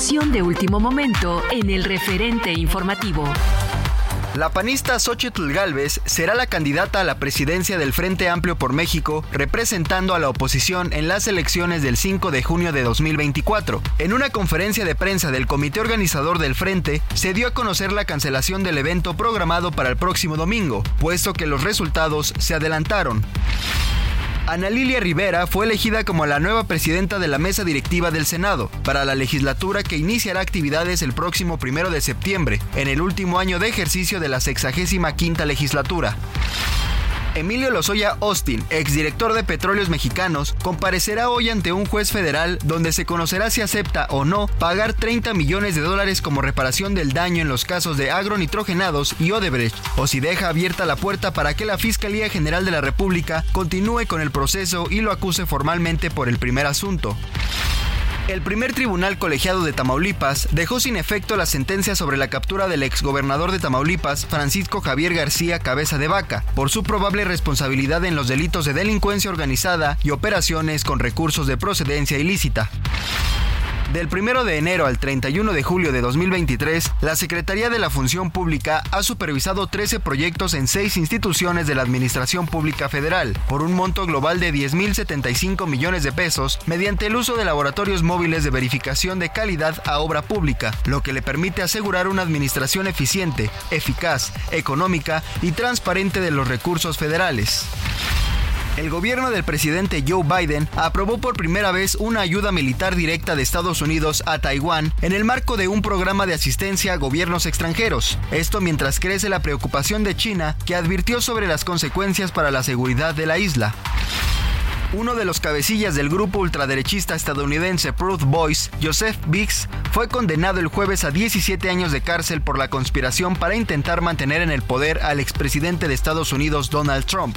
De último momento en el referente informativo. La panista Xochitl Galvez será la candidata a la presidencia del Frente Amplio por México, representando a la oposición en las elecciones del 5 de junio de 2024. En una conferencia de prensa del comité organizador del Frente, se dio a conocer la cancelación del evento programado para el próximo domingo, puesto que los resultados se adelantaron. Ana Lilia Rivera fue elegida como la nueva presidenta de la mesa directiva del Senado para la legislatura que iniciará actividades el próximo primero de septiembre, en el último año de ejercicio de la 65 quinta legislatura. Emilio Lozoya Austin, exdirector de Petróleos Mexicanos, comparecerá hoy ante un juez federal donde se conocerá si acepta o no pagar 30 millones de dólares como reparación del daño en los casos de agronitrogenados y Odebrecht, o si deja abierta la puerta para que la Fiscalía General de la República continúe con el proceso y lo acuse formalmente por el primer asunto. El primer tribunal colegiado de Tamaulipas dejó sin efecto la sentencia sobre la captura del exgobernador de Tamaulipas, Francisco Javier García Cabeza de Vaca, por su probable responsabilidad en los delitos de delincuencia organizada y operaciones con recursos de procedencia ilícita. Del 1 de enero al 31 de julio de 2023, la Secretaría de la Función Pública ha supervisado 13 proyectos en 6 instituciones de la Administración Pública Federal, por un monto global de 10.075 millones de pesos, mediante el uso de laboratorios móviles de verificación de calidad a obra pública, lo que le permite asegurar una administración eficiente, eficaz, económica y transparente de los recursos federales. El gobierno del presidente Joe Biden aprobó por primera vez una ayuda militar directa de Estados Unidos a Taiwán en el marco de un programa de asistencia a gobiernos extranjeros. Esto mientras crece la preocupación de China, que advirtió sobre las consecuencias para la seguridad de la isla. Uno de los cabecillas del grupo ultraderechista estadounidense Proud Boys, Joseph Biggs, fue condenado el jueves a 17 años de cárcel por la conspiración para intentar mantener en el poder al expresidente de Estados Unidos Donald Trump.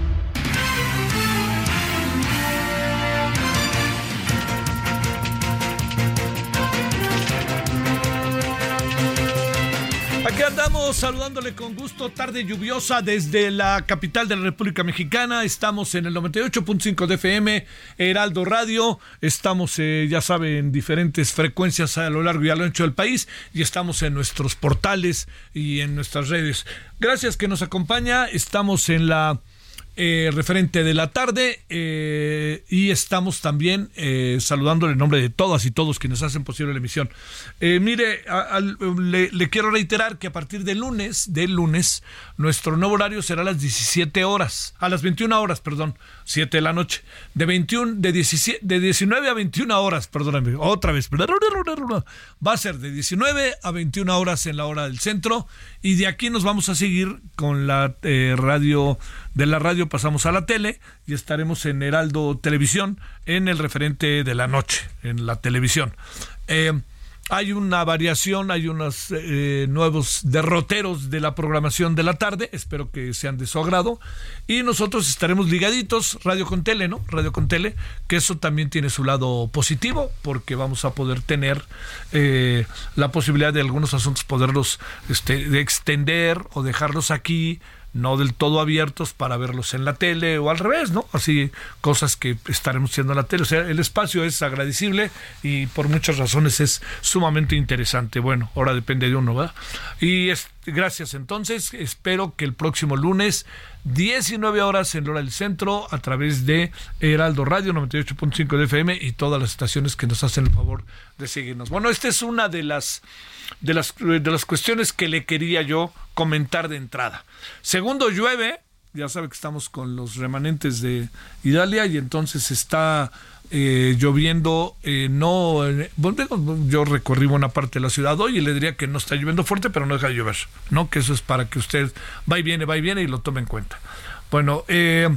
Aquí andamos saludándole con gusto, tarde lluviosa desde la capital de la República Mexicana. Estamos en el 98.5 de FM, Heraldo Radio. Estamos, eh, ya saben, en diferentes frecuencias a lo largo y a lo ancho del país. Y estamos en nuestros portales y en nuestras redes. Gracias que nos acompaña. Estamos en la eh, referente de la tarde eh, y estamos también eh, saludándole en nombre de todas y todos quienes hacen posible la emisión. mire, le, quiero reiterar que a partir del lunes, del lunes, nuestro nuevo horario será a las 17 horas, a las 21 horas, perdón, 7 de la noche, de 21, de, 17, de 19 a 21 horas, perdóname, otra vez, va a ser de 19 a 21 horas en la hora del centro y de aquí nos vamos a seguir con la radio de la radio pasamos a la tele y estaremos en Heraldo Televisión en el referente de la noche, en la televisión. Eh, hay una variación, hay unos eh, nuevos derroteros de la programación de la tarde, espero que sean de su agrado. Y nosotros estaremos ligaditos, radio con tele, ¿no? Radio con tele, que eso también tiene su lado positivo, porque vamos a poder tener eh, la posibilidad de algunos asuntos poderlos este, de extender o dejarlos aquí no del todo abiertos para verlos en la tele o al revés, ¿no? Así cosas que estaremos haciendo en la tele. O sea, el espacio es agradecible y por muchas razones es sumamente interesante. Bueno, ahora depende de uno, ¿verdad? Y es, gracias entonces. Espero que el próximo lunes, 19 horas en la hora del centro, a través de Heraldo Radio 98.5 de FM y todas las estaciones que nos hacen el favor de seguirnos. Bueno, esta es una de las de las, de las cuestiones que le quería yo comentar de entrada. Segundo, llueve, ya sabe que estamos con los remanentes de Italia y entonces está eh, lloviendo, eh, no, yo recorrí buena parte de la ciudad hoy y le diría que no está lloviendo fuerte, pero no deja de llover, ¿no? Que eso es para que usted va y viene, va y viene y lo tome en cuenta. Bueno, eh,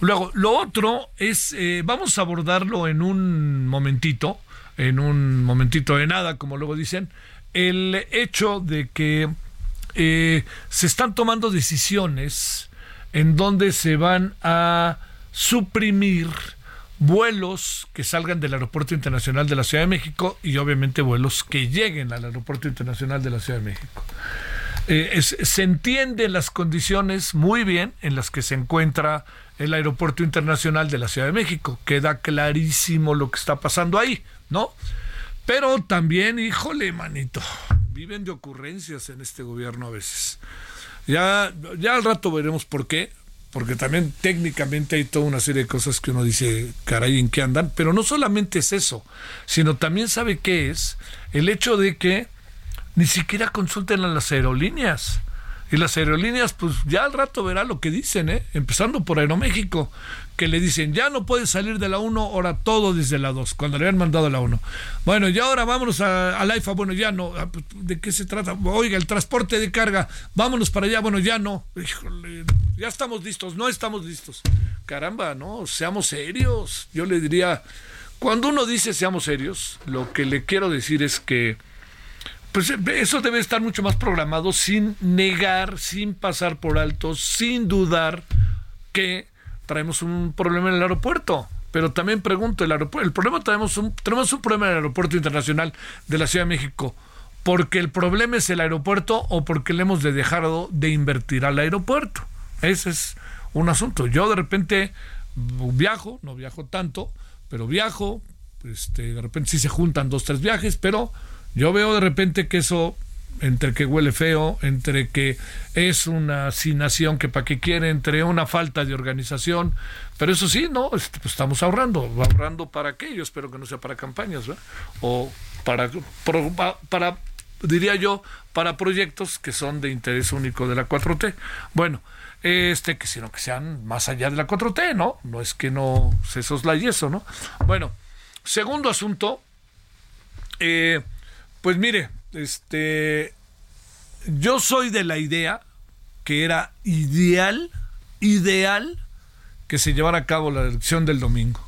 luego, lo otro es, vamos a abordarlo en un momentito, en un momentito de nada, como luego dicen, el hecho de que eh, se están tomando decisiones en donde se van a suprimir vuelos que salgan del Aeropuerto Internacional de la Ciudad de México y obviamente vuelos que lleguen al Aeropuerto Internacional de la Ciudad de México. Eh, se entienden las condiciones muy bien en las que se encuentra el Aeropuerto Internacional de la Ciudad de México. Queda clarísimo lo que está pasando ahí, ¿no? Pero también, híjole, manito, viven de ocurrencias en este gobierno a veces. Ya, ya al rato veremos por qué, porque también técnicamente hay toda una serie de cosas que uno dice, caray, ¿en qué andan? Pero no solamente es eso, sino también sabe qué es el hecho de que ni siquiera consulten a las aerolíneas. Y las aerolíneas, pues ya al rato verá lo que dicen, ¿eh? empezando por Aeroméxico, que le dicen, ya no puedes salir de la 1, ahora todo desde la 2, cuando le habían mandado la 1. Bueno, ya ahora vámonos a, la IFA, bueno, ya no, ah, pues, ¿de qué se trata? Oiga, el transporte de carga, vámonos para allá, bueno, ya no, Híjole, ya estamos listos, no estamos listos. Caramba, no, seamos serios. Yo le diría, cuando uno dice seamos serios, lo que le quiero decir es que pues eso debe estar mucho más programado sin negar, sin pasar por alto, sin dudar que traemos un problema en el aeropuerto. Pero también pregunto, el aeropuerto, el problema tenemos un, tenemos un problema en el aeropuerto internacional de la Ciudad de México. ¿Porque el problema es el aeropuerto o porque le hemos de dejado de invertir al aeropuerto? Ese es un asunto. Yo de repente viajo, no viajo tanto, pero viajo, este, de repente sí se juntan dos, tres viajes, pero yo veo de repente que eso entre que huele feo, entre que es una asignación que para qué quiere, entre una falta de organización, pero eso sí, no, este, pues estamos ahorrando, ahorrando para qué, yo espero que no sea para campañas, o para, para, diría yo, para proyectos que son de interés único de la 4T. Bueno, este, que sino que sean más allá de la 4T, ¿no? No es que no se soslaye eso, ¿no? Bueno, segundo asunto, eh, pues mire, este, yo soy de la idea que era ideal, ideal que se llevara a cabo la elección del domingo.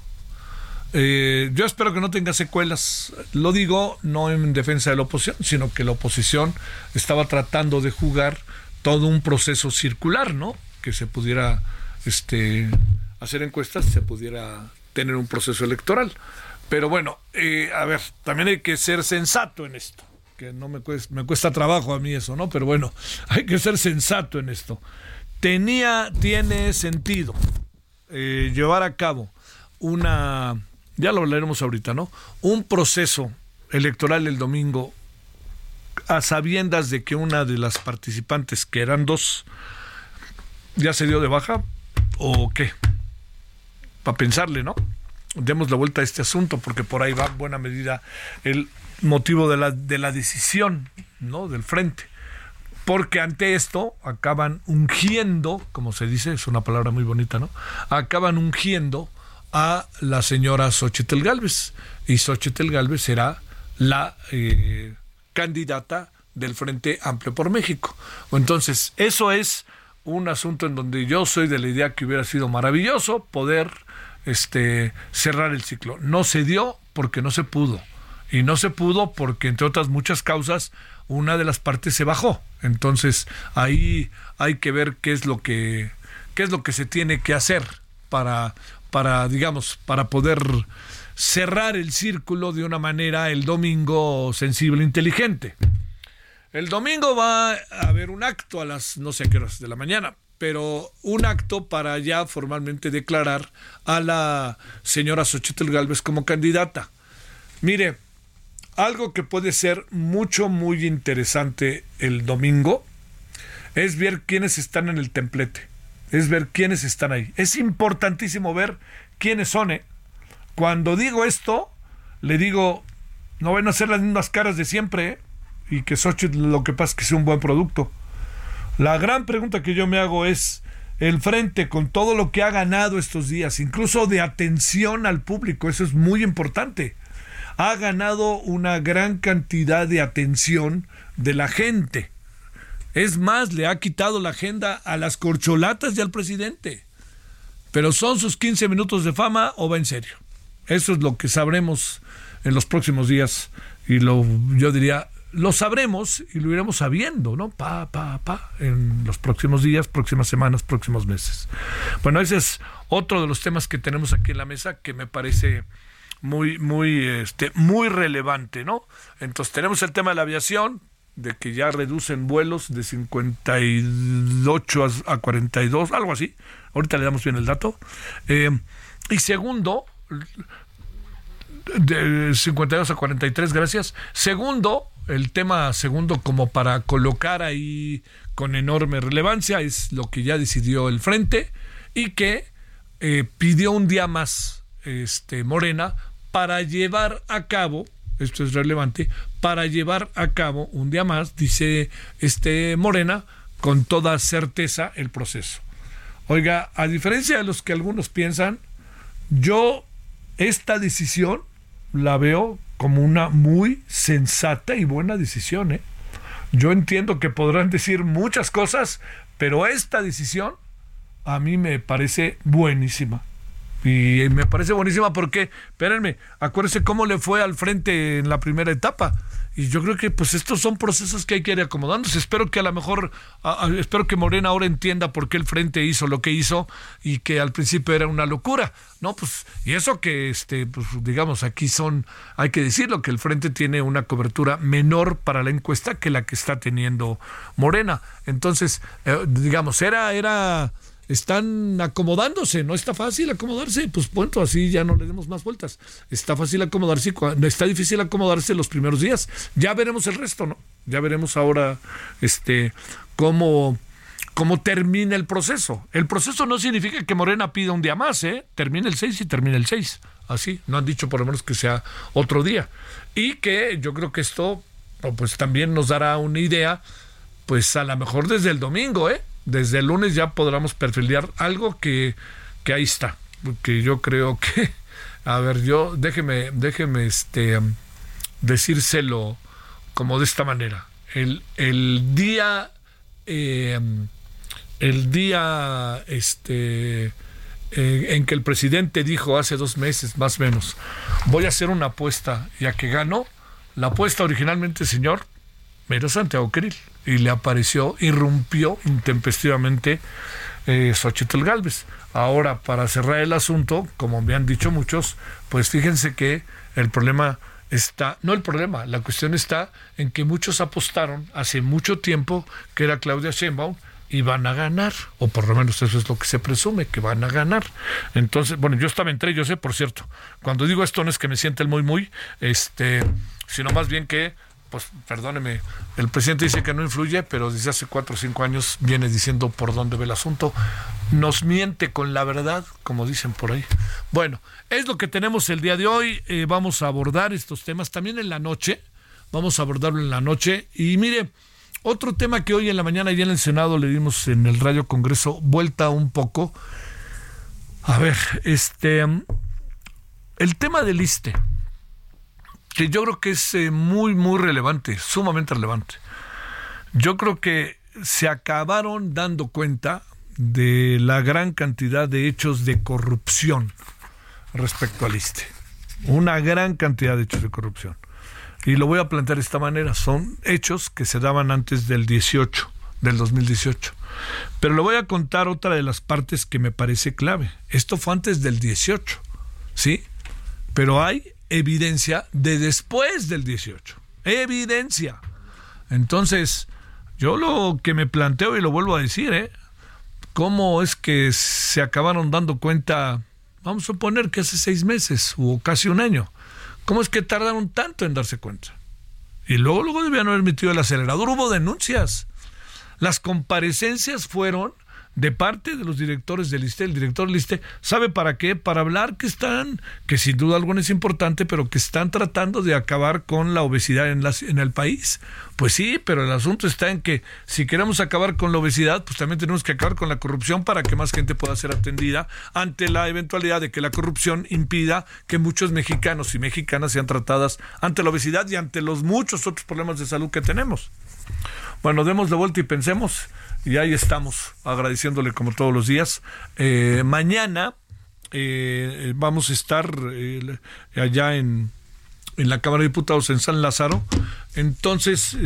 Eh, yo espero que no tenga secuelas. Lo digo no en defensa de la oposición, sino que la oposición estaba tratando de jugar todo un proceso circular, ¿no? Que se pudiera este, hacer encuestas, se pudiera tener un proceso electoral. Pero bueno, eh, a ver, también hay que ser sensato en esto que no me cuesta, me cuesta trabajo a mí eso, ¿no? Pero bueno, hay que ser sensato en esto. Tenía, tiene sentido eh, llevar a cabo una, ya lo hablaremos ahorita, ¿no? Un proceso electoral el domingo a sabiendas de que una de las participantes, que eran dos, ya se dio de baja, o qué? Para pensarle, ¿no? Demos la vuelta a este asunto porque por ahí va en buena medida el motivo de la, de la decisión, ¿no? Del frente porque ante esto acaban ungiendo, como se dice, es una palabra muy bonita, ¿no? Acaban ungiendo a la señora Xochitl Galvez. Y Xochitl Galvez será la eh, candidata del Frente Amplio por México. Entonces, eso es un asunto en donde yo soy de la idea que hubiera sido maravilloso poder este, cerrar el ciclo. No se dio porque no se pudo. Y no se pudo porque, entre otras muchas causas, una de las partes se bajó. Entonces, ahí hay que ver qué es lo que, qué es lo que se tiene que hacer para, para, digamos, para poder cerrar el círculo de una manera el domingo sensible e inteligente. El domingo va a haber un acto a las no sé qué horas de la mañana, pero un acto para ya formalmente declarar a la señora Xochitl Galvez como candidata. Mire, algo que puede ser mucho, muy interesante el domingo es ver quiénes están en el templete, es ver quiénes están ahí. Es importantísimo ver quiénes son. ¿eh? Cuando digo esto, le digo, no van a ser las mismas caras de siempre ¿eh? y que Xochitl lo que pasa es que sea un buen producto. La gran pregunta que yo me hago es, el frente con todo lo que ha ganado estos días, incluso de atención al público, eso es muy importante ha ganado una gran cantidad de atención de la gente. Es más, le ha quitado la agenda a las corcholatas y al presidente. Pero son sus 15 minutos de fama o va en serio. Eso es lo que sabremos en los próximos días y lo yo diría lo sabremos y lo iremos sabiendo, ¿no? Pa, pa, pa, en los próximos días, próximas semanas, próximos meses. Bueno, ese es otro de los temas que tenemos aquí en la mesa que me parece muy, muy, este, muy relevante, ¿no? Entonces tenemos el tema de la aviación, de que ya reducen vuelos de 58 a, 42, algo así. Ahorita le damos bien el dato. Eh, y segundo, de 52 a 43, gracias. Segundo, el tema segundo como para colocar ahí con enorme relevancia es lo que ya decidió el frente y que eh, pidió un día más este, Morena para llevar a cabo, esto es relevante, para llevar a cabo un día más, dice este Morena, con toda certeza el proceso. Oiga, a diferencia de los que algunos piensan, yo esta decisión la veo como una muy sensata y buena decisión. ¿eh? Yo entiendo que podrán decir muchas cosas, pero esta decisión a mí me parece buenísima. Y me parece buenísima porque, espérenme, acuérdense cómo le fue al frente en la primera etapa. Y yo creo que pues estos son procesos que hay que ir acomodándose. Espero que a lo mejor, espero que Morena ahora entienda por qué el frente hizo lo que hizo y que al principio era una locura. No, pues, y eso que, este, pues digamos, aquí son, hay que decirlo, que el frente tiene una cobertura menor para la encuesta que la que está teniendo Morena. Entonces, eh, digamos, era, era están acomodándose, no está fácil acomodarse, pues punto, así ya no le demos más vueltas. Está fácil acomodarse, está difícil acomodarse los primeros días. Ya veremos el resto, ¿no? Ya veremos ahora este cómo cómo termina el proceso. El proceso no significa que Morena pida un día más, ¿eh? Termina el 6 y termina el 6. Así, no han dicho por lo menos que sea otro día. Y que yo creo que esto pues también nos dará una idea pues a lo mejor desde el domingo, ¿eh? Desde el lunes ya podremos perfilar algo que, que ahí está, que yo creo que, a ver, yo déjeme, déjeme este decírselo como de esta manera. El, el día, eh, el día este, en que el presidente dijo hace dos meses, más o menos, voy a hacer una apuesta, ya que ganó, la apuesta originalmente, señor, era Santiago Queril y le apareció, irrumpió intempestivamente eh, Xochitl Galvez. Ahora, para cerrar el asunto, como me han dicho muchos, pues fíjense que el problema está, no el problema, la cuestión está en que muchos apostaron hace mucho tiempo que era Claudia Sheinbaum y van a ganar, o por lo menos eso es lo que se presume, que van a ganar. Entonces, bueno, yo estaba entre ellos, ¿eh? por cierto. Cuando digo esto no es que me siente el muy, muy, este, sino más bien que pues perdóneme, el presidente dice que no influye, pero desde hace cuatro o cinco años viene diciendo por dónde ve el asunto. nos miente con la verdad, como dicen por ahí. Bueno, es lo que tenemos el día de hoy. Eh, vamos a abordar estos temas también en la noche. Vamos a abordarlo en la noche. Y mire, otro tema que hoy en la mañana ya en el Senado le dimos en el Radio Congreso vuelta un poco. A ver, este, el tema del ISTE, que yo creo que es eh, muy, muy relevante, sumamente relevante. Yo creo que se acabaron dando cuenta de la gran cantidad de hechos de corrupción respecto al ISTE. Una gran cantidad de hechos de corrupción. Y lo voy a plantear de esta manera. Son hechos que se daban antes del 18, del 2018. Pero le voy a contar otra de las partes que me parece clave. Esto fue antes del 18, ¿sí? Pero hay evidencia de después del 18. Evidencia. Entonces, yo lo que me planteo y lo vuelvo a decir, ¿eh? ¿Cómo es que se acabaron dando cuenta, vamos a suponer que hace seis meses o casi un año? ¿Cómo es que tardaron tanto en darse cuenta? Y luego, luego debían haber metido el acelerador. Hubo denuncias. Las comparecencias fueron de parte de los directores del ISTE, el director del ISTE, ¿sabe para qué? Para hablar que están, que sin duda alguna es importante, pero que están tratando de acabar con la obesidad en, en el país. Pues sí, pero el asunto está en que si queremos acabar con la obesidad, pues también tenemos que acabar con la corrupción para que más gente pueda ser atendida ante la eventualidad de que la corrupción impida que muchos mexicanos y mexicanas sean tratadas ante la obesidad y ante los muchos otros problemas de salud que tenemos. Bueno, demos de vuelta y pensemos y ahí estamos, agradeciéndole como todos los días. Eh, mañana eh, vamos a estar eh, allá en, en la Cámara de Diputados en San Lázaro. Entonces,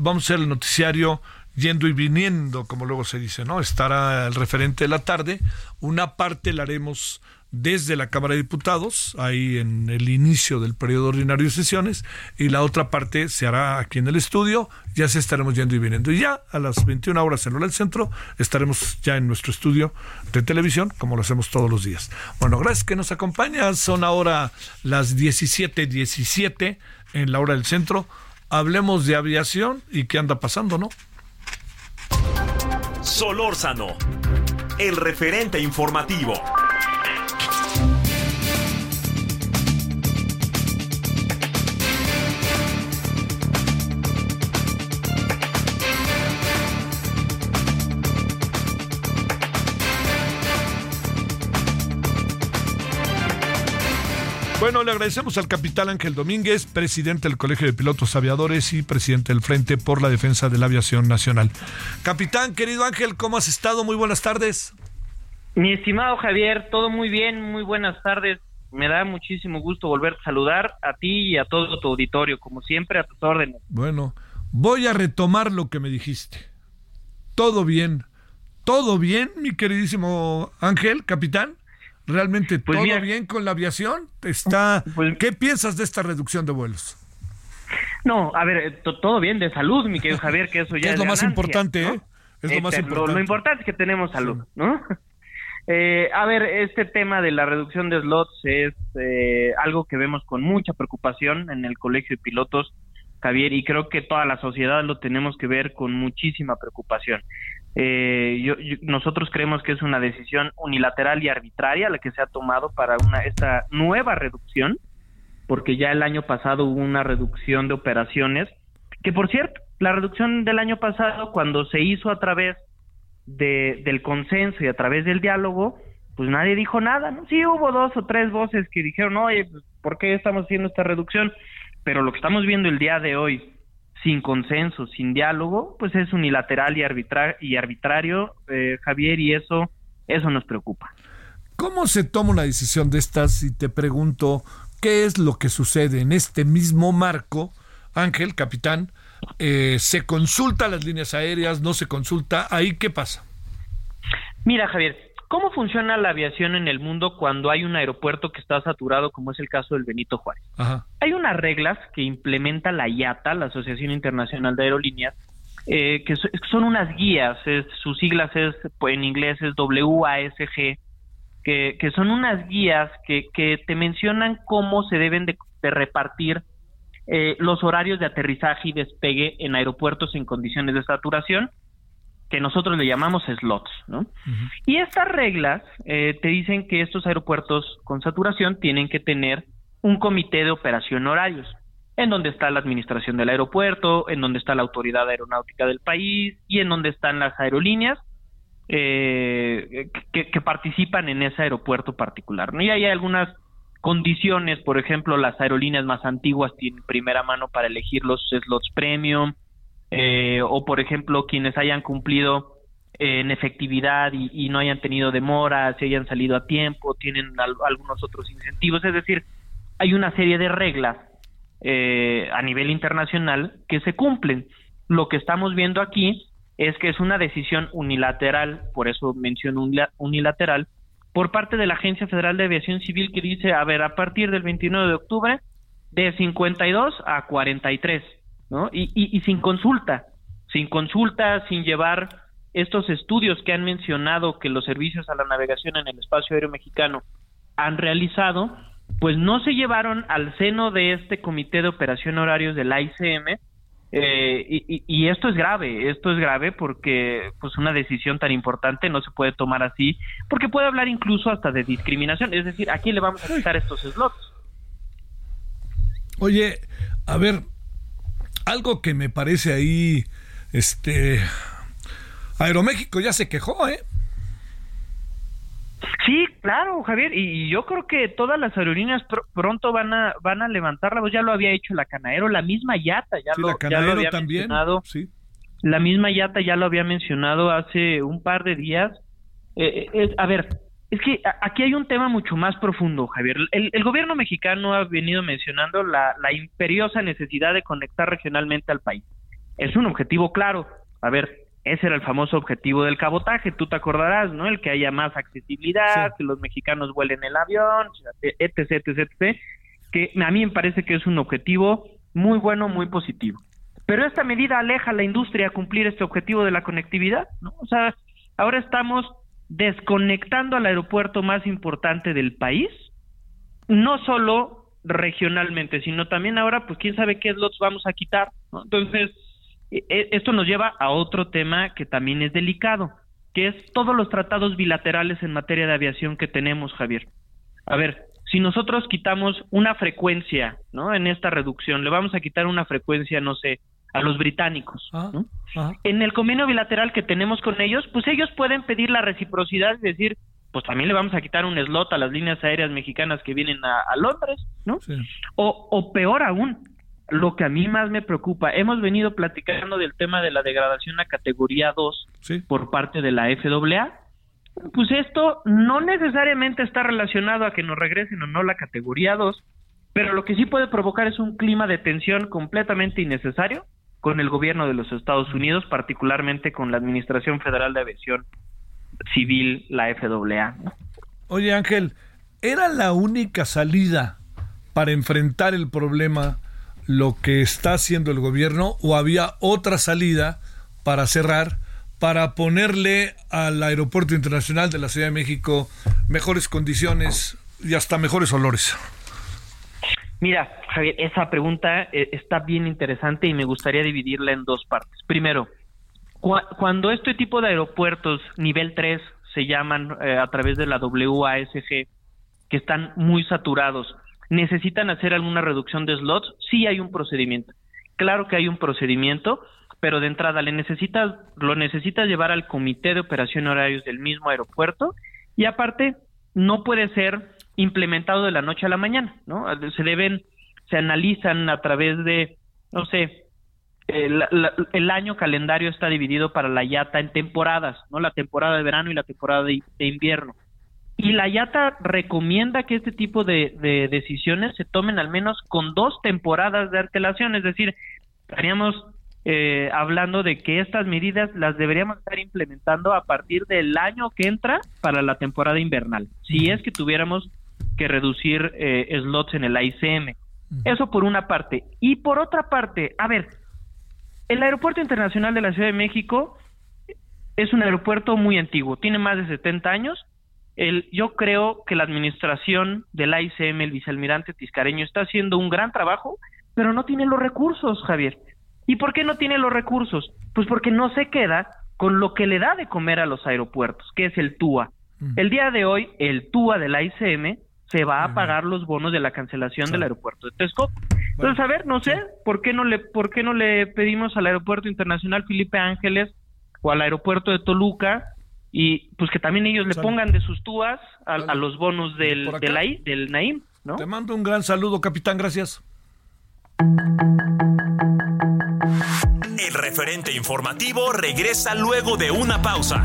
vamos a hacer el noticiario yendo y viniendo, como luego se dice, ¿no? Estará el referente de la tarde. Una parte la haremos desde la Cámara de Diputados, ahí en el inicio del periodo ordinario de sesiones, y la otra parte se hará aquí en el estudio, ya se estaremos yendo y viniendo. Y ya a las 21 horas en hora del centro estaremos ya en nuestro estudio de televisión, como lo hacemos todos los días. Bueno, gracias que nos acompaña, son ahora las 17:17 17 en la hora del centro. Hablemos de aviación y qué anda pasando, ¿no? Solórzano, el referente informativo. Bueno, le agradecemos al capitán Ángel Domínguez, presidente del Colegio de Pilotos Aviadores y presidente del Frente por la Defensa de la Aviación Nacional. Capitán, querido Ángel, ¿cómo has estado? Muy buenas tardes. Mi estimado Javier, todo muy bien, muy buenas tardes. Me da muchísimo gusto volver a saludar a ti y a todo tu auditorio, como siempre, a tus órdenes. Bueno, voy a retomar lo que me dijiste. Todo bien. ¿Todo bien, mi queridísimo Ángel, capitán? ¿Realmente pues todo bien con la aviación? Está, pues ¿Qué piensas de esta reducción de vuelos? No, a ver, eh, todo bien de salud, mi querido Javier, que eso ya es, lo más importante, ¿eh? Es lo más este, importante. Lo, importante es que tenemos salud, ¿no? Eh, a ver, este tema de la reducción de slots es eh, algo que vemos con mucha preocupación en el Colegio de Pilotos, Javier, y creo que toda la sociedad lo tenemos que ver con muchísima preocupación. Eh, yo, nosotros creemos que es una decisión unilateral y arbitraria la que se ha tomado para una esta nueva reducción, porque ya el año pasado hubo una reducción de operaciones, que por cierto, la reducción del año pasado, cuando se hizo a través de, del consenso y a través del diálogo, pues nadie dijo nada, ¿no? Sí hubo dos o tres voces que dijeron, oye, pues, ¿por qué estamos haciendo esta reducción? Pero lo que estamos viendo el día de hoy, sin consenso, sin diálogo, pues es unilateral y, y arbitrario, eh, Javier, y eso, eso nos preocupa. ¿Cómo se toma una decisión de estas? Y te pregunto, ¿qué es lo que sucede en este mismo marco? Ángel, capitán, eh, ¿se consulta las líneas aéreas? ¿No se consulta? ¿Ahí qué pasa? Mira, Javier, ¿Cómo funciona la aviación en el mundo cuando hay un aeropuerto que está saturado, como es el caso del Benito Juárez? Hay unas reglas que implementa la IATA, la Asociación Internacional de Aerolíneas, eh, que son unas guías, sus siglas es, pues, en inglés es WASG, que, que son unas guías que, que, te mencionan cómo se deben de, repartir eh, los horarios de aterrizaje y despegue en aeropuertos en condiciones de saturación que nosotros le llamamos slots, ¿no? Y estas reglas eh, te dicen que estos aeropuertos con saturación tienen que tener un comité de operación horarios, en donde está la administración del aeropuerto, en donde está la autoridad aeronáutica del país y en donde están las aerolíneas eh, que, participan en ese aeropuerto particular. ¿no? Y hay algunas condiciones, por ejemplo, las aerolíneas más antiguas tienen primera mano para elegir los slots premium, eh, o por ejemplo, quienes hayan cumplido en efectividad y, no hayan tenido demoras, se hayan salido a tiempo, tienen algunos otros incentivos, es decir, hay una serie de reglas eh, a nivel internacional que se cumplen. Lo que estamos viendo aquí es que es una decisión unilateral, por eso menciono unilateral, por parte de la Agencia Federal de Aviación Civil que dice, a ver, a partir del 29 de octubre, de 52 a 43, ¿no? Y, y, y sin consulta, sin consulta, sin llevar estos estudios que han mencionado que los servicios a la navegación en el espacio aéreo mexicano han realizado, pues no se llevaron al seno de este comité de operación horarios del ICM eh, y, esto es grave, esto es grave porque pues una decisión tan importante no se puede tomar así, porque puede hablar incluso hasta de discriminación, es decir, ¿a quién le vamos a quitar estos slots? Oye, a ver, algo que me parece ahí, este, Aeroméxico ya se quejó, ¿eh? Sí, claro, Javier, y yo creo que todas las aerolíneas pronto van a van a levantar la voz, ya lo había hecho la Canaero, la misma Yata, ya, lo, ya lo había también, mencionado. Sí. La misma Yata ya lo había mencionado hace un par de días. Eh, eh a ver, es que aquí hay un tema mucho más profundo, Javier. El, el gobierno mexicano ha venido mencionando la, la imperiosa necesidad de conectar regionalmente al país. Es un objetivo claro. A ver, ese era el famoso objetivo del cabotaje, tú te acordarás, ¿no? El que haya más accesibilidad, que los mexicanos vuelen el avión, etc, etc, etc, que a mí me parece que es un objetivo muy bueno, muy positivo. Pero esta medida aleja a la industria a cumplir este objetivo de la conectividad, ¿no? O sea, ahora estamos desconectando al aeropuerto más importante del país, no solo regionalmente, sino también ahora, pues quién sabe qué slots vamos a quitar, ¿no? Entonces, e, e, esto nos lleva a otro tema que también es delicado, que es todos los tratados bilaterales en materia de aviación que tenemos, Javier. A ver, si nosotros quitamos una frecuencia, ¿no? En esta reducción, le vamos a quitar una frecuencia, no sé, a los británicos. Ah, en el convenio bilateral que tenemos con ellos, pues ellos pueden pedir la reciprocidad y decir, pues también le vamos a quitar un slot a las líneas aéreas mexicanas que vienen a, Londres, ¿no? O, o peor aún, lo que a mí más me preocupa, hemos venido platicando del tema de la degradación a categoría 2 por parte de la FAA. Pues esto no necesariamente está relacionado a que nos regresen o no la categoría 2, pero lo que sí puede provocar es un clima de tensión completamente innecesario con el gobierno de los Estados Unidos, particularmente con la Administración Federal de Aviación Civil, la FAA. Oye Ángel, ¿era la única salida para enfrentar el problema lo que está haciendo el gobierno o había otra salida para cerrar, para ponerle al Aeropuerto Internacional de la Ciudad de México mejores condiciones y hasta mejores olores? Mira, Javier, esa pregunta eh, está bien interesante y me gustaría dividirla en dos partes. Primero, cuando este tipo de aeropuertos nivel 3 se llaman eh, a través de la WASG, que están muy saturados, necesitan hacer alguna reducción de slots, sí hay un procedimiento. Claro que hay un procedimiento, pero de entrada le necesitas, lo necesitas llevar al comité de operación horarios del mismo aeropuerto y aparte no puede ser implementado de la noche a la mañana, ¿no? Se deben, se analizan a través de, no sé, el, el año calendario está dividido para la YATA en temporadas, ¿no? La temporada de verano y la temporada de invierno. Y la IATA recomienda que este tipo de, decisiones se tomen al menos con dos temporadas de antelación, es decir, estaríamos eh, hablando de que estas medidas las deberíamos estar implementando a partir del año que entra para la temporada invernal, si es que tuviéramos que reducir eh, slots en el ICM. Eso por una parte. Y por otra parte, a ver, el Aeropuerto Internacional de la Ciudad de México es un aeropuerto muy antiguo, tiene más de 70 años el, yo creo que la administración del ICM, el vicealmirante Tiscareño, está haciendo un gran trabajo, pero no tiene los recursos, Javier. ¿Y por qué no tiene los recursos? Pues porque no se queda con lo que le da de comer a los aeropuertos, que es el TUA. El día de hoy, el TUA de la ICM se va a pagar los bonos de la cancelación del aeropuerto de Texcoco. Entonces, a ver, no sé, ¿por qué no le por qué no le pedimos al Aeropuerto Internacional Felipe Ángeles o al Aeropuerto de Toluca y pues que también ellos le pongan de sus túas a, los bonos del del, del Naim, ¿no? Te mando un gran saludo, capitán, gracias. El referente informativo regresa luego de una pausa.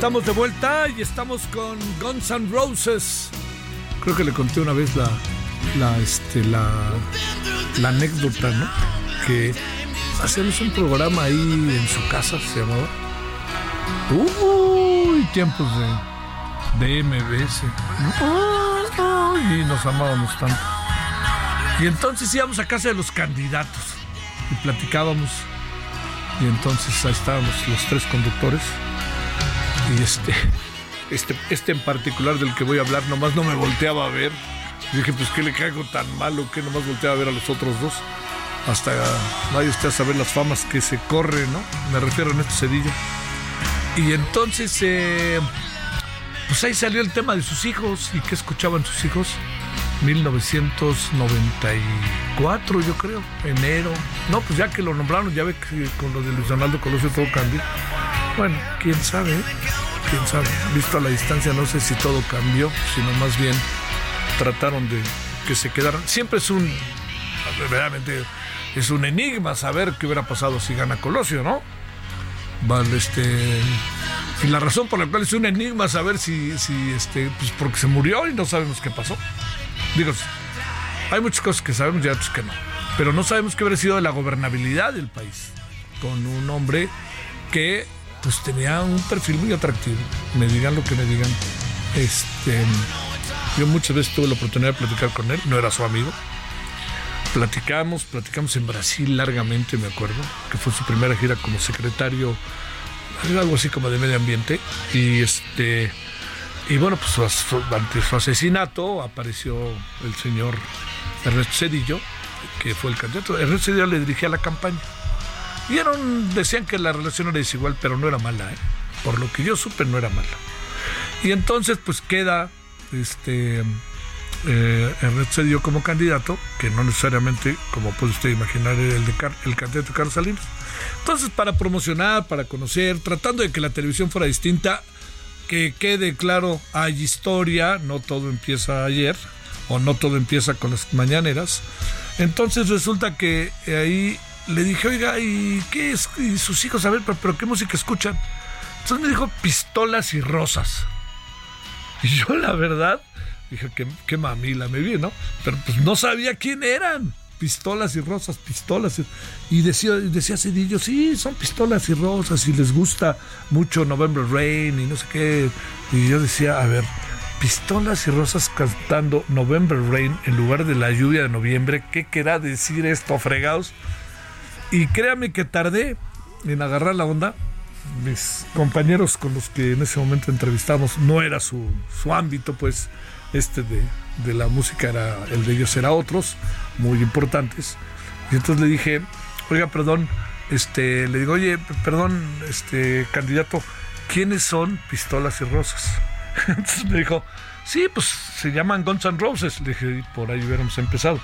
Estamos de vuelta y estamos con Guns N' Roses. Creo que le conté una vez la, la, este, la, anécdota, ¿no? Que hacemos un programa ahí en su casa, se llamaba. Uy, tiempos de, de MBS. Y nos amábamos tanto. Y entonces íbamos a casa de los candidatos y platicábamos. Y entonces ahí estábamos los tres conductores y este, este, este en particular del que voy a hablar, nomás no me volteaba a ver. dije, pues qué le caigo tan malo que nomás volteaba a ver a los otros dos. Hasta vaya usted a saber las famas que se corre, ¿no? Me refiero a Néstor Cedillo. Y entonces, eh, pues ahí salió el tema de sus hijos. ¿Y qué escuchaban sus hijos? 1994, yo creo, enero. No, pues ya que lo nombraron, ya ve que con lo de Luis Donaldo Colosio todo cambió. Bueno, quién sabe, quién sabe. Visto a la distancia, no sé si todo cambió, sino más bien trataron de que se quedaran. Siempre es un, verdaderamente, es un enigma saber qué hubiera pasado si gana Colosio, ¿no? Vale, este. Y la razón por la cual es un enigma saber si, si este, pues porque se murió y no sabemos qué pasó. Digo, hay muchas cosas que sabemos y otras que no. Pero no sabemos qué hubiera sido de la gobernabilidad del país con un hombre que pues tenía un perfil muy atractivo. Me digan lo que me digan. Este, yo muchas veces tuve la oportunidad de platicar con él, no era su amigo. Platicamos, platicamos en Brasil largamente, me acuerdo, que fue su primera gira como secretario, algo así como de medio ambiente. Y este y bueno, pues ante su asesinato apareció el señor Ernesto Cedillo, que fue el candidato. Ernesto Cedillo le dirigía la campaña. Y decían que la relación era desigual, pero no era mala, ¿eh? Por lo que yo supe, no era mala. Y entonces, pues queda este eh, se dio como candidato, que no necesariamente, como puede usted imaginar, era el, de el candidato Carlos Salinas. Entonces, para promocionar, para conocer, tratando de que la televisión fuera distinta, que quede claro, hay historia, no todo empieza ayer, o no todo empieza con las mañaneras. Entonces resulta que ahí le dije, oiga, ¿y qué es? Y sus hijos, a ver, pero, ¿qué música escuchan? Entonces me dijo pistolas y rosas. Y yo la verdad dije, qué, qué mamila me vi, ¿no? Pero pues no sabía quién eran pistolas y rosas, pistolas. Y, decía, decía Cedillo, sí, son pistolas y rosas y les gusta mucho November Rain y no sé qué. Y yo decía, a ver, pistolas y rosas cantando November Rain en lugar de la lluvia de noviembre, ¿qué querrá decir esto, fregados? Y créame que tardé en agarrar la onda. Mis compañeros con los que en ese momento entrevistamos no era su, su ámbito, pues este de, de la música era el de ellos era otros muy importantes y entonces le dije oiga perdón este le digo oye perdón este candidato quiénes son pistolas y rosas entonces me dijo sí pues se llaman Guns N' Roses le dije por ahí hubiéramos empezado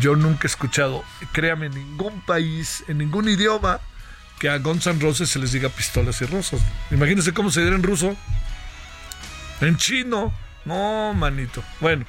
yo nunca he escuchado créame en ningún país en ningún idioma que a Guns N' Roses se les diga pistolas y rosas imagínense cómo se diera en ruso en chino no, manito. Bueno,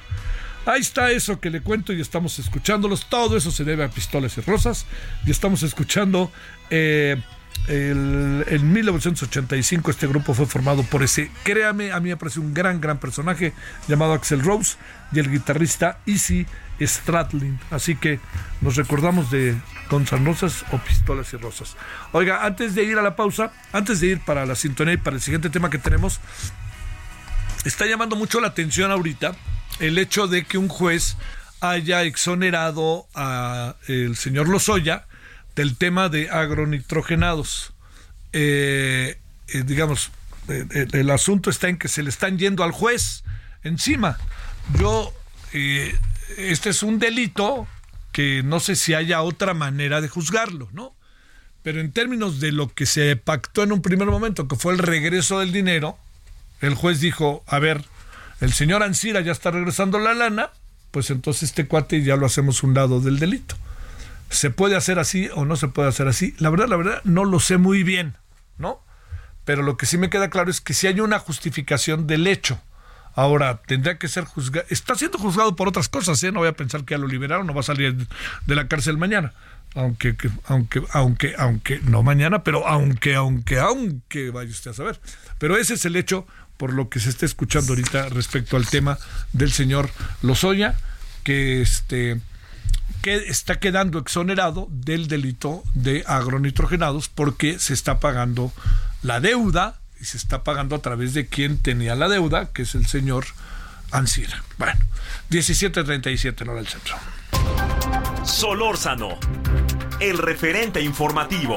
ahí está eso que le cuento y estamos escuchándolos. Todo eso se debe a Pistolas y Rosas. Y estamos escuchando. Eh, en 1985 este grupo fue formado por ese, créame, a mí me parece un gran, gran personaje llamado Axel Rose y el guitarrista Easy Stradlin. Así que nos recordamos de Guns Rosas o Pistolas y Rosas. Oiga, antes de ir a la pausa, antes de ir para la sintonía y para el siguiente tema que tenemos, está llamando mucho la atención ahorita el hecho de que un juez haya exonerado a el señor Lozoya del tema de agronitrogenados. Eh, eh, digamos, eh, el asunto está en que se le están yendo al juez encima. Yo, este es un delito que no sé si haya otra manera de juzgarlo, ¿no? Pero en términos de lo que se pactó en un primer momento, que fue el regreso del dinero, el juez dijo, a ver, el señor Ansira ya está regresando la lana, pues entonces este cuate ya lo hacemos un lado del delito. ¿Se puede hacer así o no se puede hacer así? La verdad, la verdad, no lo sé muy bien, ¿no? Pero lo que sí me queda claro es que si hay una justificación del hecho. Ahora, tendría que ser juzgado. Está siendo juzgado por otras cosas, ¿eh? No voy a pensar que ya lo liberaron, no va a salir de la cárcel mañana. Aunque, aunque, aunque, aunque, no mañana, pero aunque, aunque, aunque, vaya usted a saber. Pero ese es el hecho por lo que se está escuchando ahorita respecto al tema del señor Lozoya, que este que está quedando exonerado del delito de agronitrogenados porque se está pagando la deuda y se está pagando a través de quien tenía la deuda, que es el señor Ansira. Bueno, 1737 en hora del centro. Solórzano, el referente informativo.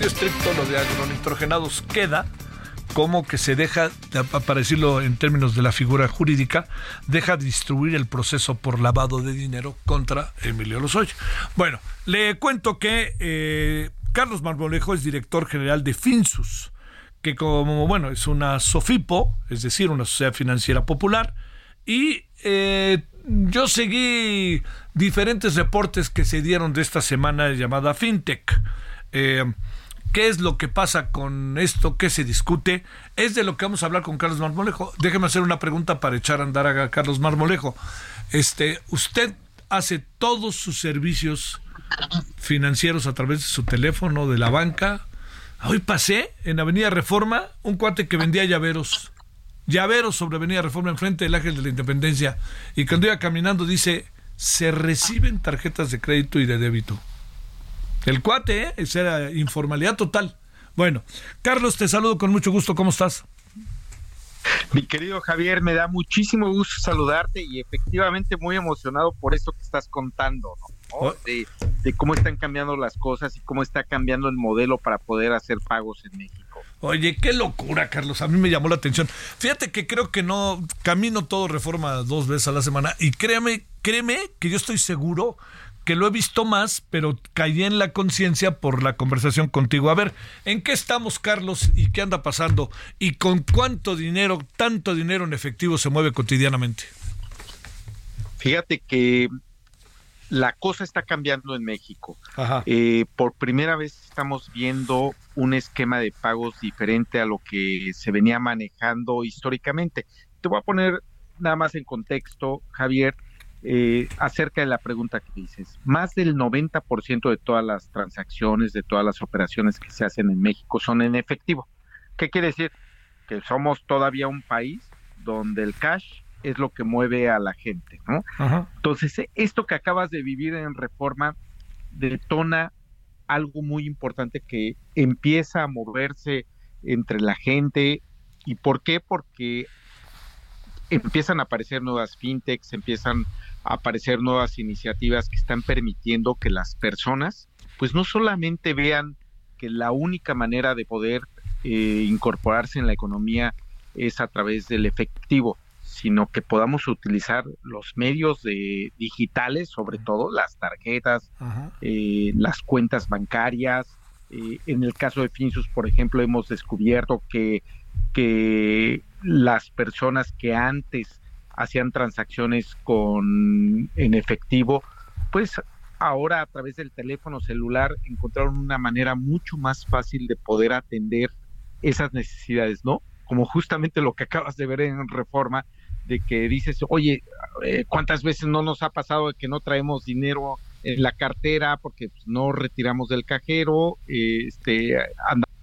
Estricto, lo de agronitrogenados queda como que se deja, para decirlo en términos de la figura jurídica, deja de distribuir el proceso por lavado de dinero contra Emilio Lozoya. Bueno, le cuento que eh, Carlos Marmolejo es director general de Finsus, que como, bueno, es una SOFIPO, es decir, una sociedad financiera popular, y eh, yo seguí diferentes reportes que se dieron de esta semana llamada FinTech. Eh, ¿Qué es lo que pasa con esto? ¿Qué se discute? Es de lo que vamos a hablar con Carlos Marmolejo. Déjeme hacer una pregunta para echar a andar a Carlos Marmolejo. Este, usted hace todos sus servicios financieros a través de su teléfono, de la banca. Hoy pasé en Avenida Reforma un cuate que vendía llaveros. Llaveros sobre Avenida Reforma enfrente del Ángel de la Independencia. Y cuando iba caminando dice, se reciben tarjetas de crédito y de débito. El cuate, ¿eh? Esa era informalidad total. Bueno, Carlos, te saludo con mucho gusto. ¿Cómo estás? Mi querido Javier, me da muchísimo gusto saludarte y efectivamente muy emocionado por eso que estás contando, ¿no? Oh. De, de, cómo están cambiando las cosas y cómo está cambiando el modelo para poder hacer pagos en México. Oye, qué locura, Carlos. A mí me llamó la atención. Fíjate que creo que no camino todo reforma dos veces a la semana y créeme, créeme que yo estoy seguro que lo he visto más, pero caí en la conciencia por la conversación contigo. A ver, ¿en qué estamos, Carlos? ¿Y qué anda pasando? ¿Y con cuánto dinero, tanto dinero en efectivo se mueve cotidianamente? Fíjate que la cosa está cambiando en México. Eh, por primera vez estamos viendo un esquema de pagos diferente a lo que se venía manejando históricamente. Te voy a poner nada más en contexto, Javier, eh, acerca de la pregunta que dices. Más del 90% de todas las transacciones, de todas las operaciones que se hacen en México son en efectivo. ¿Qué quiere decir? Que somos todavía un país donde el cash es lo que mueve a la gente, ¿no? Entonces, esto que acabas de vivir en reforma detona algo muy importante que empieza a moverse entre la gente. ¿Y por qué? Porque empiezan a aparecer nuevas fintechs, empiezan a aparecer nuevas iniciativas que están permitiendo que las personas, pues no solamente vean que la única manera de poder eh, incorporarse en la economía es a través del efectivo, sino que podamos utilizar los medios de digitales, sobre todo las tarjetas, eh, las cuentas bancarias. Eh, en el caso de Finsus, por ejemplo, hemos descubierto que, que las personas que antes hacían transacciones con en efectivo, pues ahora a través del teléfono celular encontraron una manera mucho más fácil de poder atender esas necesidades, ¿no? Como justamente lo que acabas de ver en Reforma, de que dices, oye, eh, ¿cuántas veces no nos ha pasado que no traemos dinero en la cartera porque pues, no retiramos del cajero, este, andamos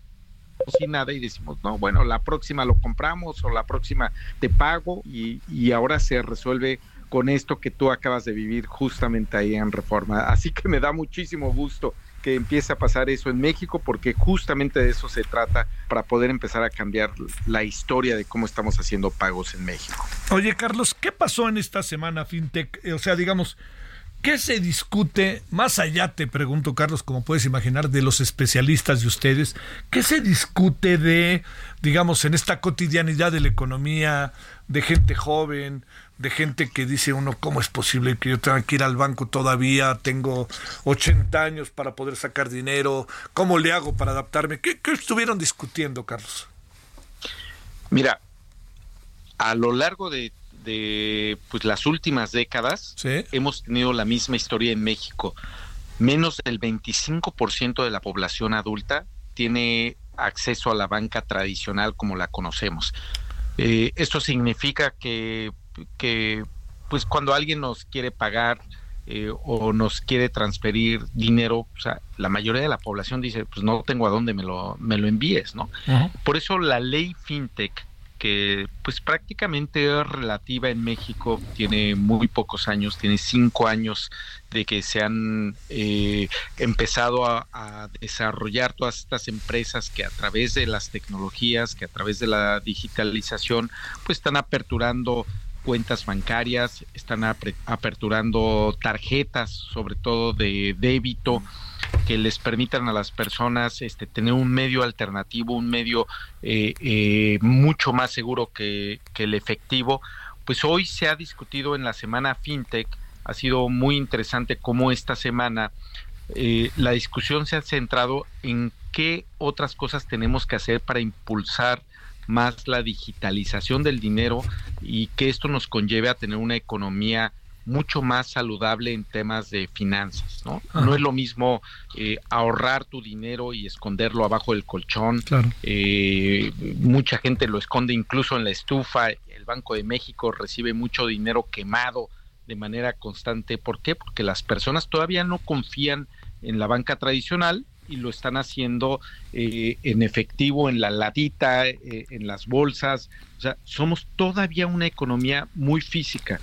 sin nada y decimos, no, bueno, la próxima lo compramos o la próxima te pago y, y ahora se resuelve con esto que tú acabas de vivir justamente ahí en Reforma. Así que me da muchísimo gusto que empiece a pasar eso en México, porque justamente de eso se trata para poder empezar a cambiar la historia de cómo estamos haciendo pagos en México. Oye, Carlos, ¿qué pasó en esta semana FinTech? O sea, digamos, ¿Qué se discute, más allá te pregunto, Carlos, como puedes imaginar, de los especialistas de ustedes, qué se discute de, digamos, en esta cotidianidad de la economía, de gente joven, de gente que dice uno, ¿cómo es posible que yo tenga que ir al banco todavía? Tengo 80 años para poder sacar dinero, ¿cómo le hago para adaptarme? ¿Qué, estuvieron discutiendo, Carlos? Mira, a lo largo de de pues las últimas décadas hemos tenido la misma historia en México. Menos del 25% de la población adulta tiene acceso a la banca tradicional como la conocemos. Eh, esto significa que, que, pues cuando alguien nos quiere pagar eh, o nos quiere transferir dinero, o sea, la mayoría de la población dice, pues no tengo a dónde me lo, me lo envíes, ¿no? Por eso la ley FinTech que pues prácticamente es relativa en México, tiene muy pocos años, tiene cinco años de que se han eh, empezado a, desarrollar todas estas empresas que a través de las tecnologías, que a través de la digitalización, pues están aperturando cuentas bancarias, están aperturando tarjetas, sobre todo de débito que les permitan a las personas este, tener un medio alternativo, un medio eh, eh, mucho más seguro que, el efectivo. Pues hoy se ha discutido en la semana FinTech, ha sido muy interesante cómo esta semana eh, la discusión se ha centrado en qué otras cosas tenemos que hacer para impulsar más la digitalización del dinero y que esto nos conlleve a tener una economía mucho más saludable en temas de finanzas, ¿no? No es lo mismo eh, ahorrar tu dinero y esconderlo abajo del colchón. Eh, mucha gente lo esconde incluso en la estufa. El Banco de México recibe mucho dinero quemado de manera constante. ¿Por qué? Porque las personas todavía no confían en la banca tradicional y lo están haciendo eh, en efectivo, en la latita, eh, en las bolsas. O sea, somos todavía una economía muy física.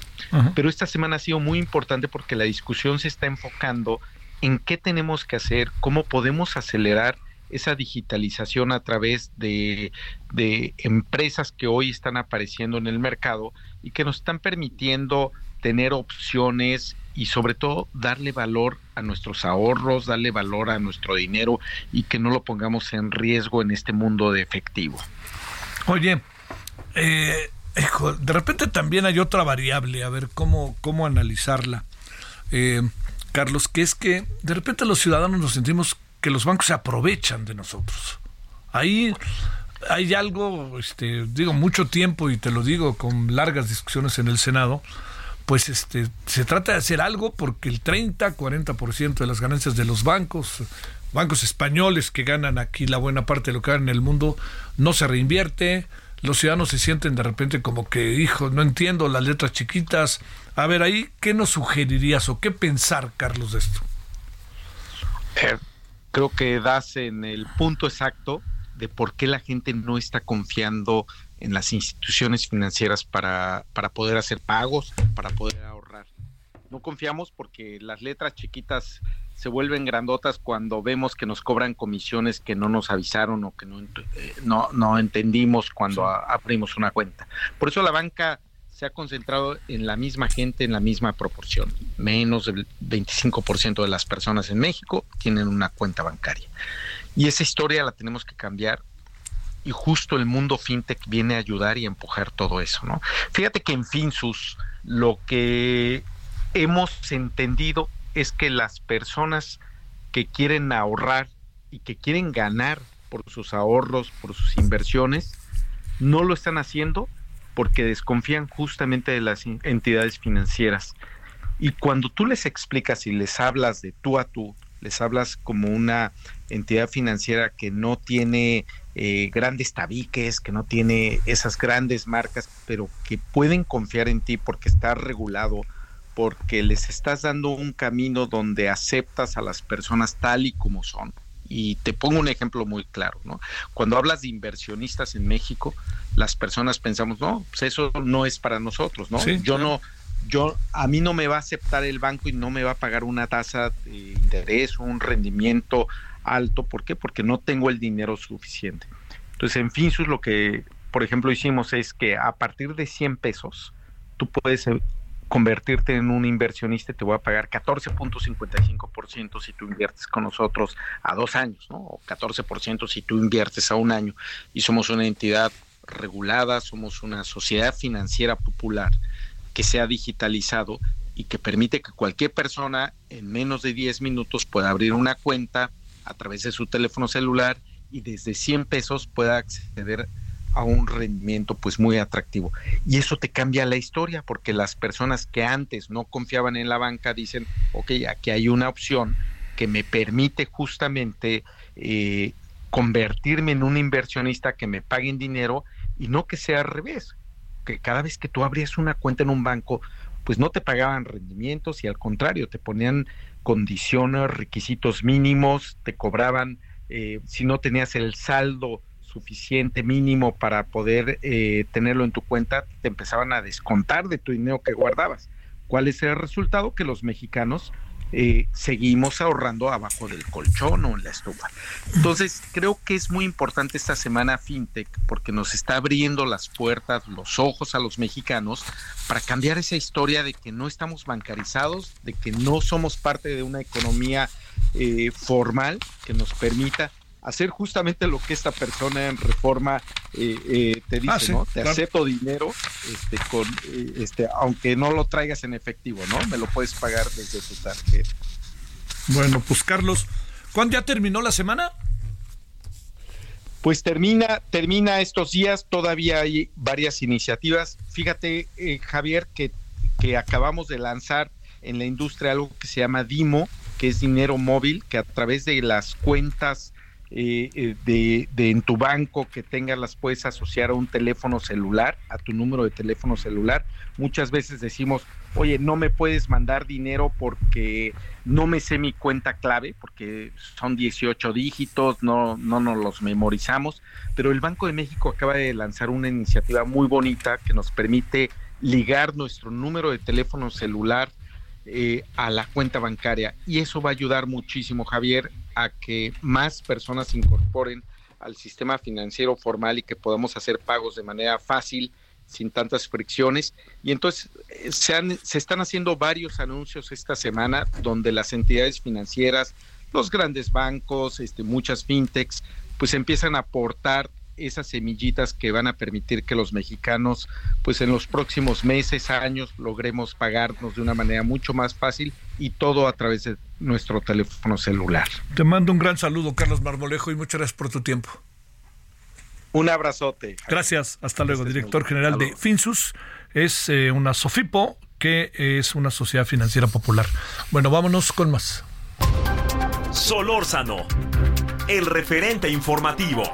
Pero esta semana ha sido muy importante porque la discusión se está enfocando en qué tenemos que hacer, cómo podemos acelerar esa digitalización a través de, de empresas que hoy están apareciendo en el mercado y que nos están permitiendo tener opciones y sobre todo darle valor a nuestros ahorros, darle valor a nuestro dinero y que no lo pongamos en riesgo en este mundo de efectivo. Oye, eh, de repente también hay otra variable, a ver cómo, cómo analizarla. Eh, Carlos, que es que de repente los ciudadanos nos sentimos que los bancos se aprovechan de nosotros. Ahí hay algo, este, digo, mucho tiempo y te lo digo con largas discusiones en el Senado, pues este, se trata de hacer algo porque el 30, 40% de las ganancias de los bancos, bancos españoles que ganan aquí la buena parte de lo que ganan en el mundo, no se reinvierte, los ciudadanos se sienten de repente como que, hijo, no entiendo las letras chiquitas. A ver, ahí, ¿qué nos sugerirías o qué pensar, Carlos, de esto? Eh, creo que das en el punto exacto de por qué la gente no está confiando en las instituciones financieras para, para poder hacer pagos, para poder ahorrar. No confiamos porque las letras chiquitas se vuelven grandotas cuando vemos que nos cobran comisiones que no nos avisaron o que no, eh, no, no entendimos cuando abrimos una cuenta. Por eso la banca se ha concentrado en la misma gente en la misma proporción. Menos del 25% de las personas en México tienen una cuenta bancaria. Y esa historia la tenemos que cambiar y justo el mundo fintech viene a ayudar y empujar todo eso, ¿no? Fíjate que en Finsus lo que hemos entendido es que las personas que quieren ahorrar y que quieren ganar por sus ahorros, por sus inversiones, no lo están haciendo porque desconfían justamente de las entidades financieras. Y cuando tú les explicas y les hablas de tú a tú, les hablas como una entidad financiera que no tiene eh, grandes tabiques, que no tiene esas grandes marcas, pero que pueden confiar en ti porque está regulado, porque les estás dando un camino donde aceptas a las personas tal y como son. Y te pongo un ejemplo muy claro, ¿no? Cuando hablas de inversionistas en México, las personas pensamos, no, pues eso no es para nosotros, ¿no? Yo no, yo a mí no me va a aceptar el banco y no me va a pagar una tasa de interés, un rendimiento alto, ¿por qué? Porque no tengo el dinero suficiente. Entonces, en Finsus lo que, por ejemplo, hicimos es que a partir de 100 pesos, tú puedes eh, convertirte en un inversionista y te voy a pagar 14.55% si tú inviertes con nosotros a dos años, ¿no? O 14% si tú inviertes a un año. Y somos una entidad regulada, somos una sociedad financiera popular que se ha digitalizado y que permite que cualquier persona en menos de 10 minutos pueda abrir una cuenta a través de su teléfono celular y desde 100 pesos pueda acceder a un rendimiento pues muy atractivo. Y eso te cambia la historia porque las personas que antes no confiaban en la banca dicen, ok, aquí hay una opción que me permite justamente eh, convertirme en un inversionista que me paguen dinero y no que sea al revés, que cada vez que tú abrías una cuenta en un banco, pues no te pagaban rendimientos y al contrario, te ponían condiciones, requisitos mínimos, te cobraban, eh, si no tenías el saldo suficiente mínimo para poder eh, tenerlo en tu cuenta, te empezaban a descontar de tu dinero que guardabas. ¿Cuál es el resultado? Que los mexicanos eh, seguimos ahorrando abajo del colchón o en la estufa. Entonces, creo que es muy importante esta semana FinTech porque nos está abriendo las puertas, los ojos a los mexicanos para cambiar esa historia de que no estamos bancarizados, de que no somos parte de una economía eh, formal que nos permita hacer justamente lo que esta persona en reforma eh, eh, te dice, ah, ¿no? Te acepto dinero, este, con, eh, este, aunque no lo traigas en efectivo, ¿no? Me lo puedes pagar desde tu tarjeta. Bueno, pues Carlos, ¿cuándo ya terminó la semana? Pues termina, termina estos días, todavía hay varias iniciativas. Fíjate, Javier, que, que acabamos de lanzar en la industria algo que se llama DIMO, que es dinero móvil, que a través de las cuentas eh, eh, de, de, en tu banco que tengas las puedes asociar a un teléfono celular, a tu número de teléfono celular. Muchas veces decimos, oye, no me puedes mandar dinero porque no me sé mi cuenta clave, porque son 18 dígitos, no, no nos los memorizamos, pero el Banco de México acaba de lanzar una iniciativa muy bonita que nos permite ligar nuestro número de teléfono celular eh, a la cuenta bancaria y eso va a ayudar muchísimo, Javier, a que más personas se incorporen al sistema financiero formal y que podamos hacer pagos de manera fácil, sin tantas fricciones. Y entonces eh, se, han, se están haciendo varios anuncios esta semana donde las entidades financieras, los grandes bancos, este, muchas fintechs, pues empiezan a aportar esas semillitas que van a permitir que los mexicanos, pues en los próximos meses, años, logremos pagarnos de una manera mucho más fácil y todo a través de nuestro teléfono celular. Te mando un gran saludo, Carlos Marmolejo, y muchas gracias por tu tiempo. Un abrazote. Gracias, hasta luego, director general de Finsus. Es eh, una Sofipo, que es una sociedad financiera popular. Bueno, vámonos con más. Solórzano, el referente informativo.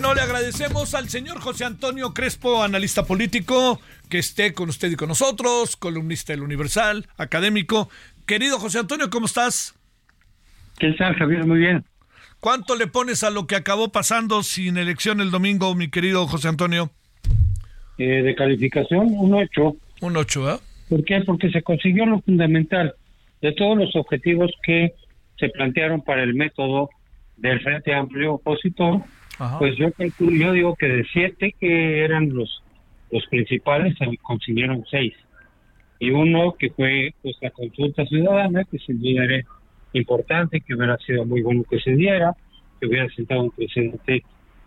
Bueno, le agradecemos al señor José Antonio Crespo, analista político, que esté con usted y con nosotros, columnista del Universal, académico. Querido José Antonio, ¿cómo estás? ¿Qué tal, Javier? Muy bien. ¿Cuánto le pones a lo que acabó pasando sin elección el domingo, mi querido José Antonio? Eh, de calificación, un 8. Un 8, ¿eh? ¿Por qué? Porque se consiguió lo fundamental de todos los objetivos que se plantearon para el método del Frente Amplio Opositor pues yo yo digo que de siete que eran los los principales se consiguieron seis. Y uno que fue pues la consulta ciudadana que sin duda era importante que hubiera sido muy bueno que se diera que hubiera sentado un precedente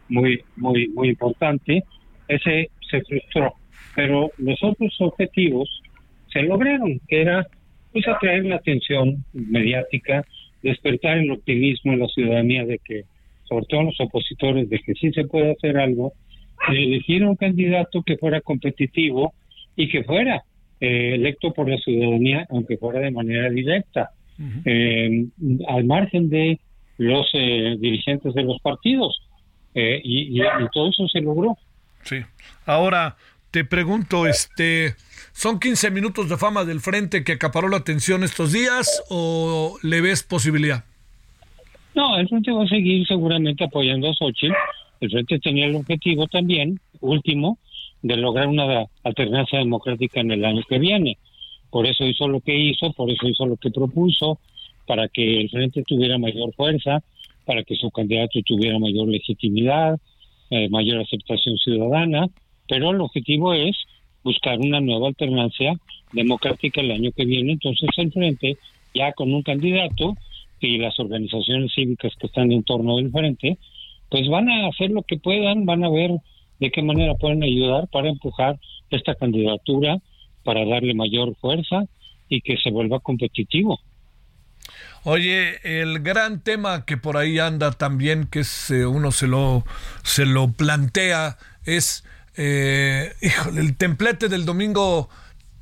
muy muy muy importante ese se frustró. Pero los otros objetivos se lograron que era pues atraer la atención mediática despertar el optimismo en la ciudadanía de que sobre todo los opositores, de que sí se puede hacer algo, elegir un candidato que fuera competitivo y que fuera eh, electo por la ciudadanía, aunque fuera de manera directa, eh, al margen de los eh, dirigentes de los partidos. Y, y, todo eso se logró. Sí. Ahora te pregunto, este, ¿son 15 minutos de fama del frente que acaparó la atención estos días o le ves posibilidad? No, el Frente va a seguir seguramente apoyando a Xochitl. El Frente tenía el objetivo también, último, de lograr una alternancia democrática en el año que viene. Por eso hizo lo que hizo, por eso hizo lo que propuso, para que el Frente tuviera mayor fuerza, para que su candidato tuviera mayor legitimidad, eh, mayor aceptación ciudadana, pero el objetivo es buscar una nueva alternancia democrática el año que viene. Entonces el Frente, ya con un candidato, y las organizaciones cívicas que están en torno del frente, pues van a hacer lo que puedan, van a ver de qué manera pueden ayudar para empujar esta candidatura, para darle mayor fuerza y que se vuelva competitivo. Oye, el gran tema que por ahí anda también, que es, eh, uno se lo, se lo plantea, es, eh, híjole, el templete del domingo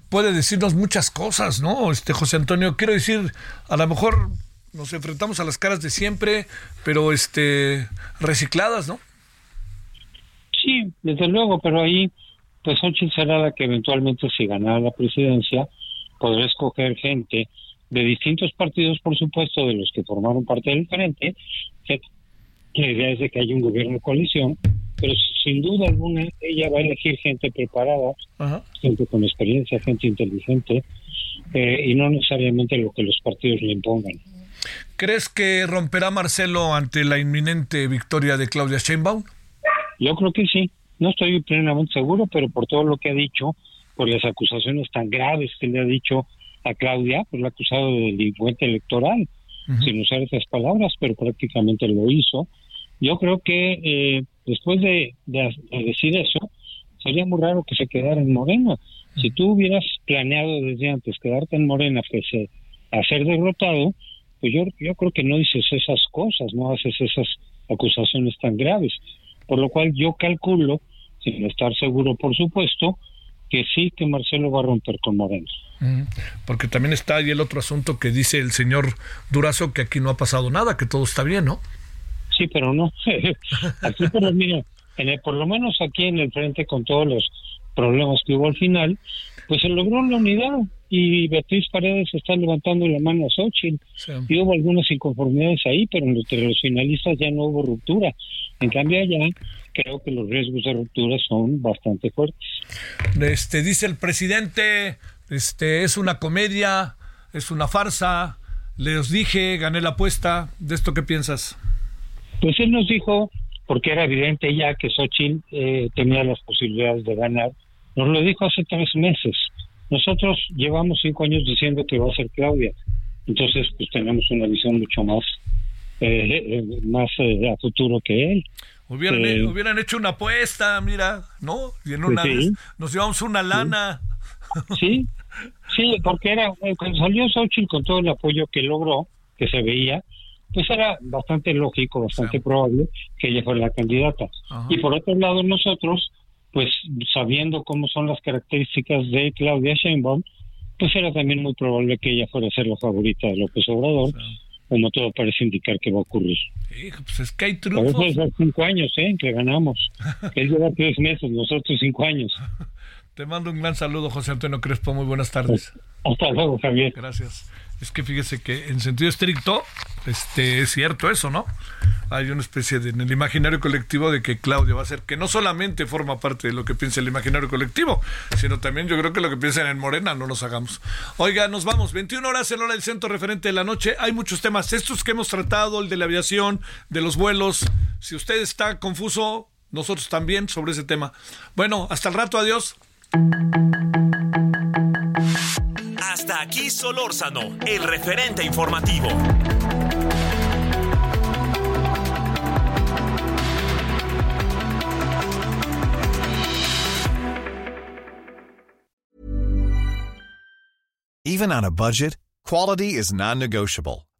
puede decirnos muchas cosas, ¿no? Este José Antonio, quiero decir, a lo mejor nos enfrentamos a las caras de siempre, pero este recicladas, ¿no? Sí, desde luego, pero ahí, pues Xochitl será la que eventualmente, si ganara la presidencia, podrá escoger gente de distintos partidos, por supuesto, de los que formaron parte del frente, que, la idea es de que haya un gobierno de coalición, pero sin duda alguna ella va a elegir gente preparada, gente con experiencia, gente inteligente, eh, y no necesariamente lo que los partidos le impongan. ¿Crees que romperá Marcelo ante la inminente victoria de Claudia Sheinbaum? Yo creo que sí. No estoy plenamente seguro, pero por todo lo que ha dicho, por las acusaciones tan graves que le ha dicho a Claudia, pues lo ha acusado de delincuente electoral, sin usar esas palabras, pero prácticamente lo hizo. Yo creo que eh, después de, decir eso, sería muy raro que se quedara en Morena. Si tú hubieras planeado desde antes quedarte en Morena, que se, a ser derrotado, pues yo, yo creo que no dices esas cosas, no haces esas acusaciones tan graves. Por lo cual yo calculo, sin estar seguro por supuesto, que sí que Marcelo va a romper con Moreno. Porque también está ahí el otro asunto que dice el señor Durazo que aquí no ha pasado nada, que todo está bien, ¿no? Sí, pero no. aquí, pero mira, en por lo menos aquí en el frente con todos los problemas que hubo al final, pues se logró la unidad y Beatriz Paredes está levantando la mano a Xochitl. Y hubo algunas inconformidades ahí, pero entre los finalistas ya no hubo ruptura. En cambio allá creo que los riesgos de ruptura son bastante fuertes. Este dice el presidente, este es una comedia, es una farsa. Les dije, gané la apuesta. ¿De esto qué piensas? Pues él nos dijo, porque era evidente ya que Xochitl eh, tenía las posibilidades de ganar, nos lo dijo hace tres meses Nosotros llevamos cinco años diciendo que va a ser Claudia, entonces pues tenemos una visión mucho más eh, eh, más a futuro que él. Hubieran, hubieran hecho una apuesta, mira, ¿no? Y en una pues nos llevamos una lana. Sí, sí, porque era cuando salió Xochitl con todo el apoyo que logró, que se veía, pues era bastante lógico, bastante probable que ella fuera la candidata. Y por otro lado, nosotros, pues sabiendo cómo son las características de Claudia Sheinbaum, pues era también muy probable que ella fuera a ser la favorita de López Obrador, como todo parece indicar que va a ocurrir. pues es que hay trucos. Por eso cinco años, ¿eh? Que ganamos. Él lleva tres meses, nosotros cinco años. Te mando un gran saludo, José Antonio Crespo. Muy buenas tardes. Hasta luego, Javier. Gracias. Es que fíjese que en sentido estricto, este, es cierto eso, ¿no? Hay una especie de, en el imaginario colectivo de que Claudia va a ser, que no solamente forma parte de lo que piensa el imaginario colectivo, sino también yo creo que lo que piensan en Morena, no nos hagamos. Oiga, nos vamos, 21 horas en hora del centro referente de la noche, hay muchos temas, estos que hemos tratado, el de la aviación, de los vuelos, si usted está confuso, nosotros también sobre ese tema. Bueno, hasta el rato, adiós. Hasta aquí Solórzano, el referente informativo. Even on a budget, quality is non-negotiable.